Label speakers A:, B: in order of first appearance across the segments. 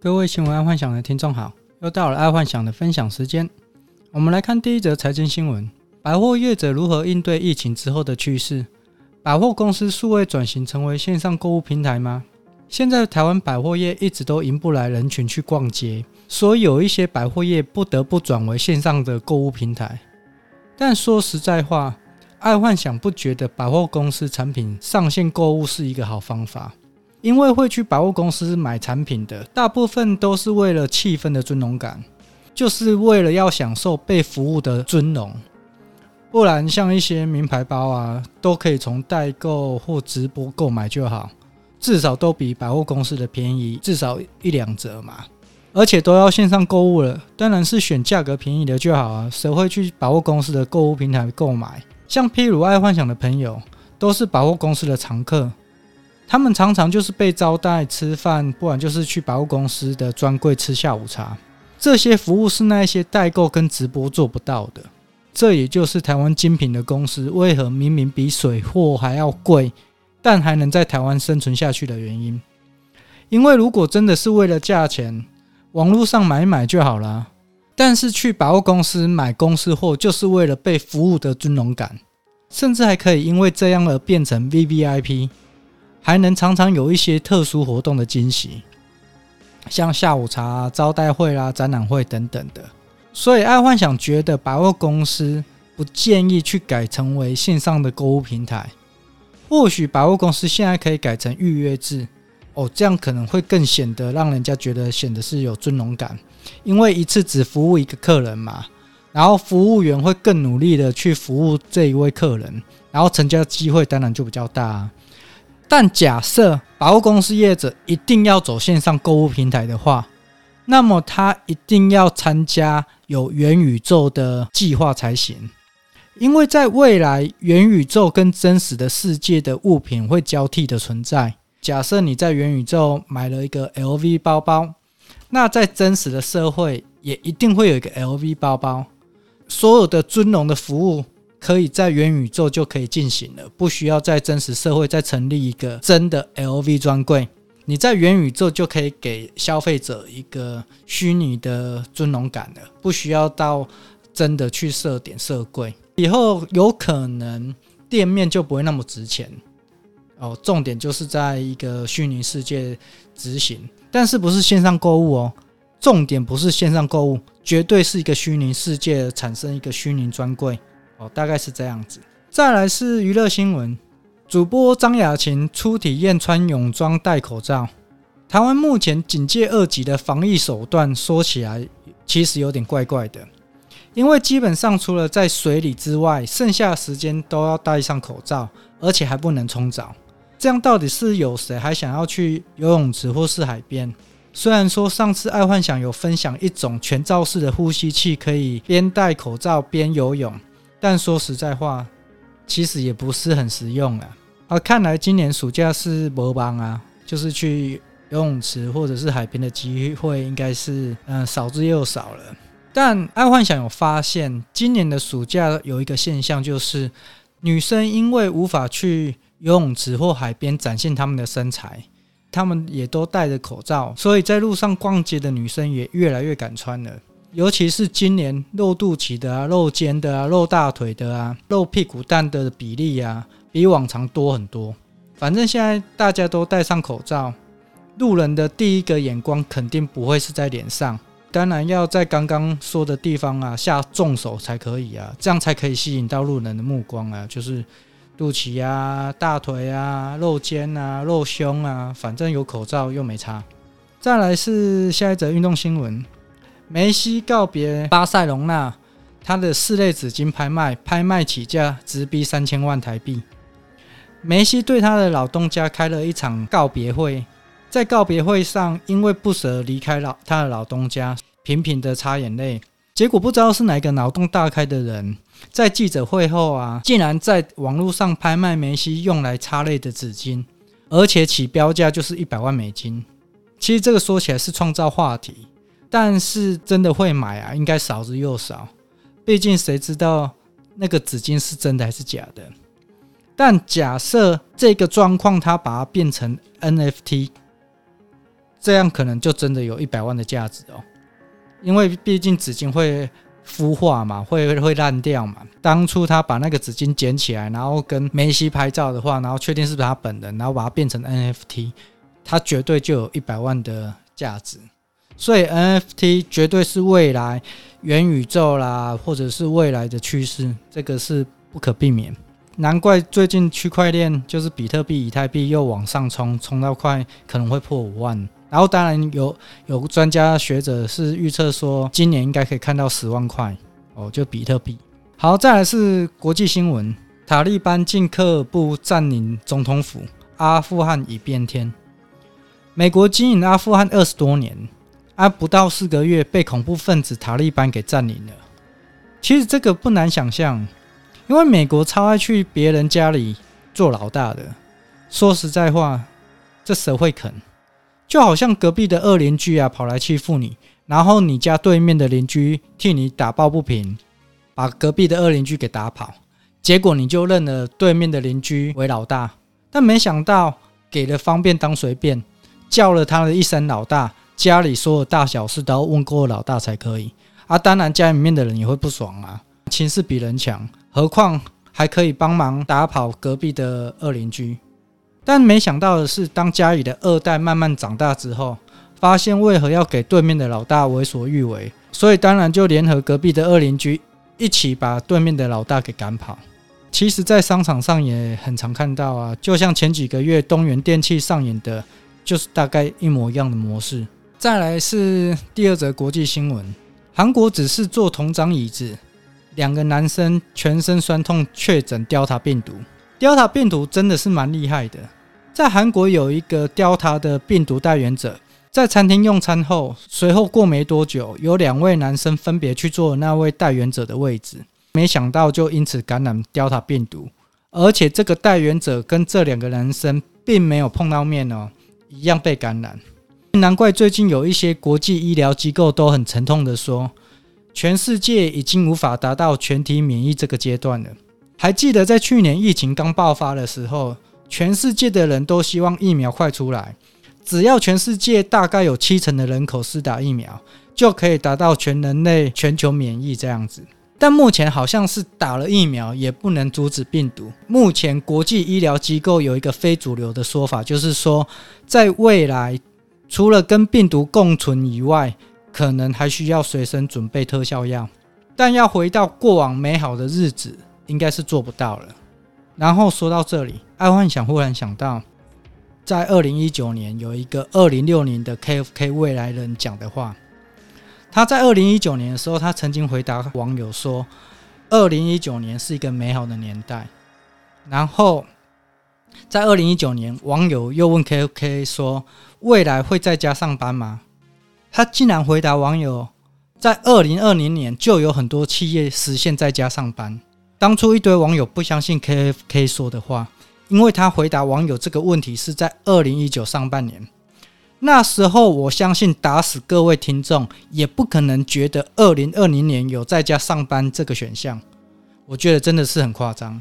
A: 各位新闻爱幻想的听众好，又到了爱幻想的分享时间。我们来看第一则财经新闻：百货业者如何应对疫情之后的趋势？百货公司数位转型成为线上购物平台吗？现在台湾百货业一直都迎不来人群去逛街，所以有一些百货业不得不转为线上的购物平台。但说实在话，爱幻想不觉得百货公司产品上线购物是一个好方法。因为会去百货公司买产品的，大部分都是为了气氛的尊荣感，就是为了要享受被服务的尊荣。不然，像一些名牌包啊，都可以从代购或直播购买就好，至少都比百货公司的便宜，至少一两折嘛。而且都要线上购物了，当然是选价格便宜的就好啊。谁会去百货公司的购物平台购买？像譬如爱幻想的朋友，都是百货公司的常客。他们常常就是被招待吃饭，不然就是去百货公司的专柜吃下午茶。这些服务是那些代购跟直播做不到的。这也就是台湾精品的公司为何明明比水货还要贵，但还能在台湾生存下去的原因。因为如果真的是为了价钱，网络上买买就好了。但是去百货公司买公司货，就是为了被服务的尊荣感，甚至还可以因为这样而变成 VVIP。还能常常有一些特殊活动的惊喜，像下午茶、招待会啦、展览会等等的。所以，爱幻想觉得百货公司不建议去改成为线上的购物平台。或许百货公司现在可以改成预约制哦，这样可能会更显得让人家觉得显得是有尊荣感，因为一次只服务一个客人嘛，然后服务员会更努力的去服务这一位客人，然后成交机会当然就比较大。但假设百货公司业者一定要走线上购物平台的话，那么他一定要参加有元宇宙的计划才行，因为在未来元宇宙跟真实的世界的物品会交替的存在。假设你在元宇宙买了一个 LV 包包，那在真实的社会也一定会有一个 LV 包包，所有的尊荣的服务。可以在元宇宙就可以进行了，不需要在真实社会再成立一个真的 LV 专柜。你在元宇宙就可以给消费者一个虚拟的尊荣感了，不需要到真的去设点设柜。以后有可能店面就不会那么值钱哦。重点就是在一个虚拟世界执行，但是不是线上购物哦。重点不是线上购物，绝对是一个虚拟世界产生一个虚拟专柜。哦，大概是这样子。再来是娱乐新闻，主播张雅琴初体验穿泳装戴口罩。台湾目前警戒二级的防疫手段，说起来其实有点怪怪的，因为基本上除了在水里之外，剩下的时间都要戴上口罩，而且还不能冲澡。这样到底是有谁还想要去游泳池或是海边？虽然说上次爱幻想有分享一种全罩式的呼吸器，可以边戴口罩边游泳。但说实在话，其实也不是很实用啊。啊，看来今年暑假是没帮啊，就是去游泳池或者是海边的机会应该是嗯少之又少了。但爱幻想有发现，今年的暑假有一个现象，就是女生因为无法去游泳池或海边展现她们的身材，她们也都戴着口罩，所以在路上逛街的女生也越来越敢穿了。尤其是今年露肚脐的啊、露肩的啊、露大腿的啊、露屁股蛋的比例啊，比往常多很多。反正现在大家都戴上口罩，路人的第一个眼光肯定不会是在脸上，当然要在刚刚说的地方啊下重手才可以啊，这样才可以吸引到路人的目光啊，就是肚脐啊、大腿啊、露肩啊、露胸啊，反正有口罩又没差。再来是下一则运动新闻。梅西告别巴塞隆纳，他的室内纸巾拍卖，拍卖起价直逼三千万台币。梅西对他的老东家开了一场告别会，在告别会上，因为不舍离开老他的老东家，频频的擦眼泪。结果不知道是哪个脑洞大开的人，在记者会后啊，竟然在网络上拍卖梅西用来擦泪的纸巾，而且起标价就是一百万美金。其实这个说起来是创造话题。但是真的会买啊，应该少之又少。毕竟谁知道那个纸巾是真的还是假的？但假设这个状况，它把它变成 NFT，这样可能就真的有一百万的价值哦。因为毕竟纸巾会孵化嘛，会会烂掉嘛。当初他把那个纸巾捡起来，然后跟梅西拍照的话，然后确定是不是他本人，然后把它变成 NFT，他绝对就有一百万的价值。所以 NFT 绝对是未来元宇宙啦，或者是未来的趋势，这个是不可避免。难怪最近区块链就是比特币、以太币又往上冲，冲到快可能会破五万。然后当然有有专家学者是预测说，今年应该可以看到十万块哦，就比特币。好，再来是国际新闻：塔利班进克尔布占领总统府，阿富汗已变天。美国经营阿富汗二十多年。啊，不到四个月被恐怖分子塔利班给占领了。其实这个不难想象，因为美国超爱去别人家里做老大的。说实在话，这谁会肯？就好像隔壁的恶邻居啊，跑来欺负你，然后你家对面的邻居替你打抱不平，把隔壁的恶邻居给打跑，结果你就认了对面的邻居为老大。但没想到给了方便当随便，叫了他的一声老大。家里所有大小事都要问过老大才可以啊！当然，家里面的人也会不爽啊。情势比人强，何况还可以帮忙打跑隔壁的二邻居。但没想到的是，当家里的二代慢慢长大之后，发现为何要给对面的老大为所欲为，所以当然就联合隔壁的二邻居一起把对面的老大给赶跑。其实，在商场上也很常看到啊，就像前几个月东元电器上演的，就是大概一模一样的模式。再来是第二则国际新闻：韩国只是坐同张椅子，两个男生全身酸痛确诊 Delta 病毒。Delta 病毒真的是蛮厉害的，在韩国有一个 Delta 的病毒带原者，在餐厅用餐后，随后过没多久，有两位男生分别去坐那位带原者的位置，没想到就因此感染 Delta 病毒，而且这个带原者跟这两个男生并没有碰到面哦，一样被感染。难怪最近有一些国际医疗机构都很沉痛地说，全世界已经无法达到全体免疫这个阶段了。还记得在去年疫情刚爆发的时候，全世界的人都希望疫苗快出来，只要全世界大概有七成的人口施打疫苗，就可以达到全人类全球免疫这样子。但目前好像是打了疫苗也不能阻止病毒。目前国际医疗机构有一个非主流的说法，就是说在未来。除了跟病毒共存以外，可能还需要随身准备特效药，但要回到过往美好的日子，应该是做不到了。然后说到这里，爱幻想忽然想到，在二零一九年有一个二零六零的 KFK 未来人讲的话，他在二零一九年的时候，他曾经回答网友说，二零一九年是一个美好的年代。然后。在二零一九年，网友又问 KFK 说：“未来会在家上班吗？”他竟然回答网友：“在二零二零年就有很多企业实现在家上班。”当初一堆网友不相信 KFK 说的话，因为他回答网友这个问题是在二零一九上半年。那时候，我相信打死各位听众也不可能觉得二零二零年有在家上班这个选项。我觉得真的是很夸张。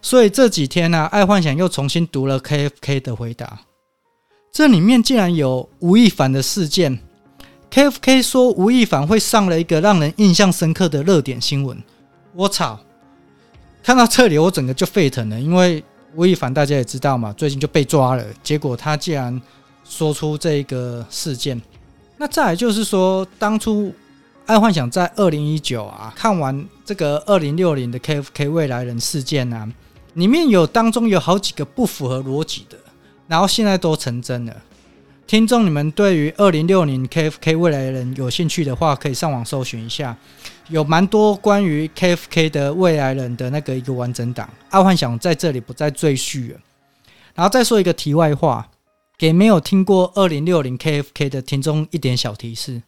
A: 所以这几天呢、爱幻想又重新读了 KFK 的回答，这里面竟然有吴亦凡的事件。KFK 说吴亦凡会上了一个让人印象深刻的热点新闻。我操！看到这里我整个就沸腾了，因为吴亦凡大家也知道嘛，最近就被抓了，结果他竟然说出这个事件。那再就是说，当初爱幻想在二零一九啊看完这个二零六零的 KFK 未来人事件啊。里面有当中有好几个不符合逻辑的，然后现在都成真了。听众，你们对于二零六零 KFK 未来人有兴趣的话，可以上网搜寻一下，有蛮多关于 KFK 的未来人的那个一个完整档。阿幻想在这里不再赘述了。然后再说一个题外话，给没有听过二零六零 KFK 的听众一点小提示：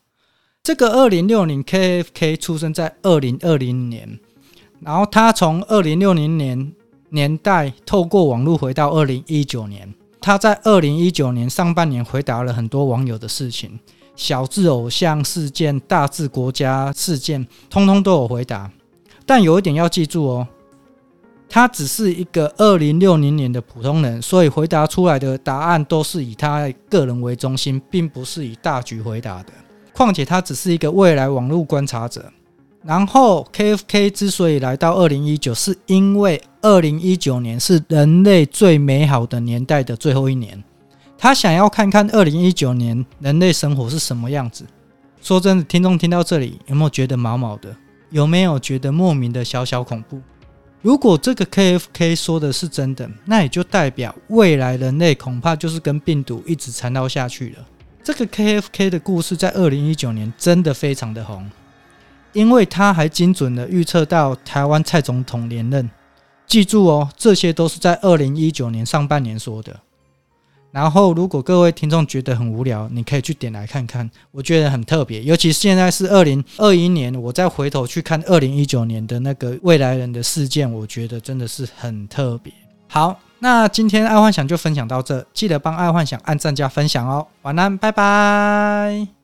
A: 这个二零六零 KFK 出生在二零二零年，然后他从二零六零年。年代透过网络回到二零一九年，他在二零一九年上半年回答了很多网友的事情，小至偶像事件，大至国家事件，通通都有回答。但有一点要记住哦，他只是一个二零六零年的普通人，所以回答出来的答案都是以他个人为中心，并不是以大局回答的。况且他只是一个未来网络观察者。然后 KFK 之所以来到二零一九，是因为二零一九年是人类最美好的年代的最后一年，他想要看看二零一九年人类生活是什么样子。说真的，听众听到这里有没有觉得毛毛的？有没有觉得莫名的小小恐怖？如果这个 KFK 说的是真的，那也就代表未来人类恐怕就是跟病毒一直缠绕下去了。这个 KFK 的故事在二零一九年真的非常的红。因为他还精准的预测到台湾蔡总统连任，记住哦，这些都是在二零一九年上半年说的。然后，如果各位听众觉得很无聊，你可以去点来看看，我觉得很特别。尤其现在是二零二一年，我再回头去看二零一九年的那个未来人的事件，我觉得真的是很特别。好，那今天爱幻想就分享到这，记得帮爱幻想按赞加分享哦。晚安，拜拜。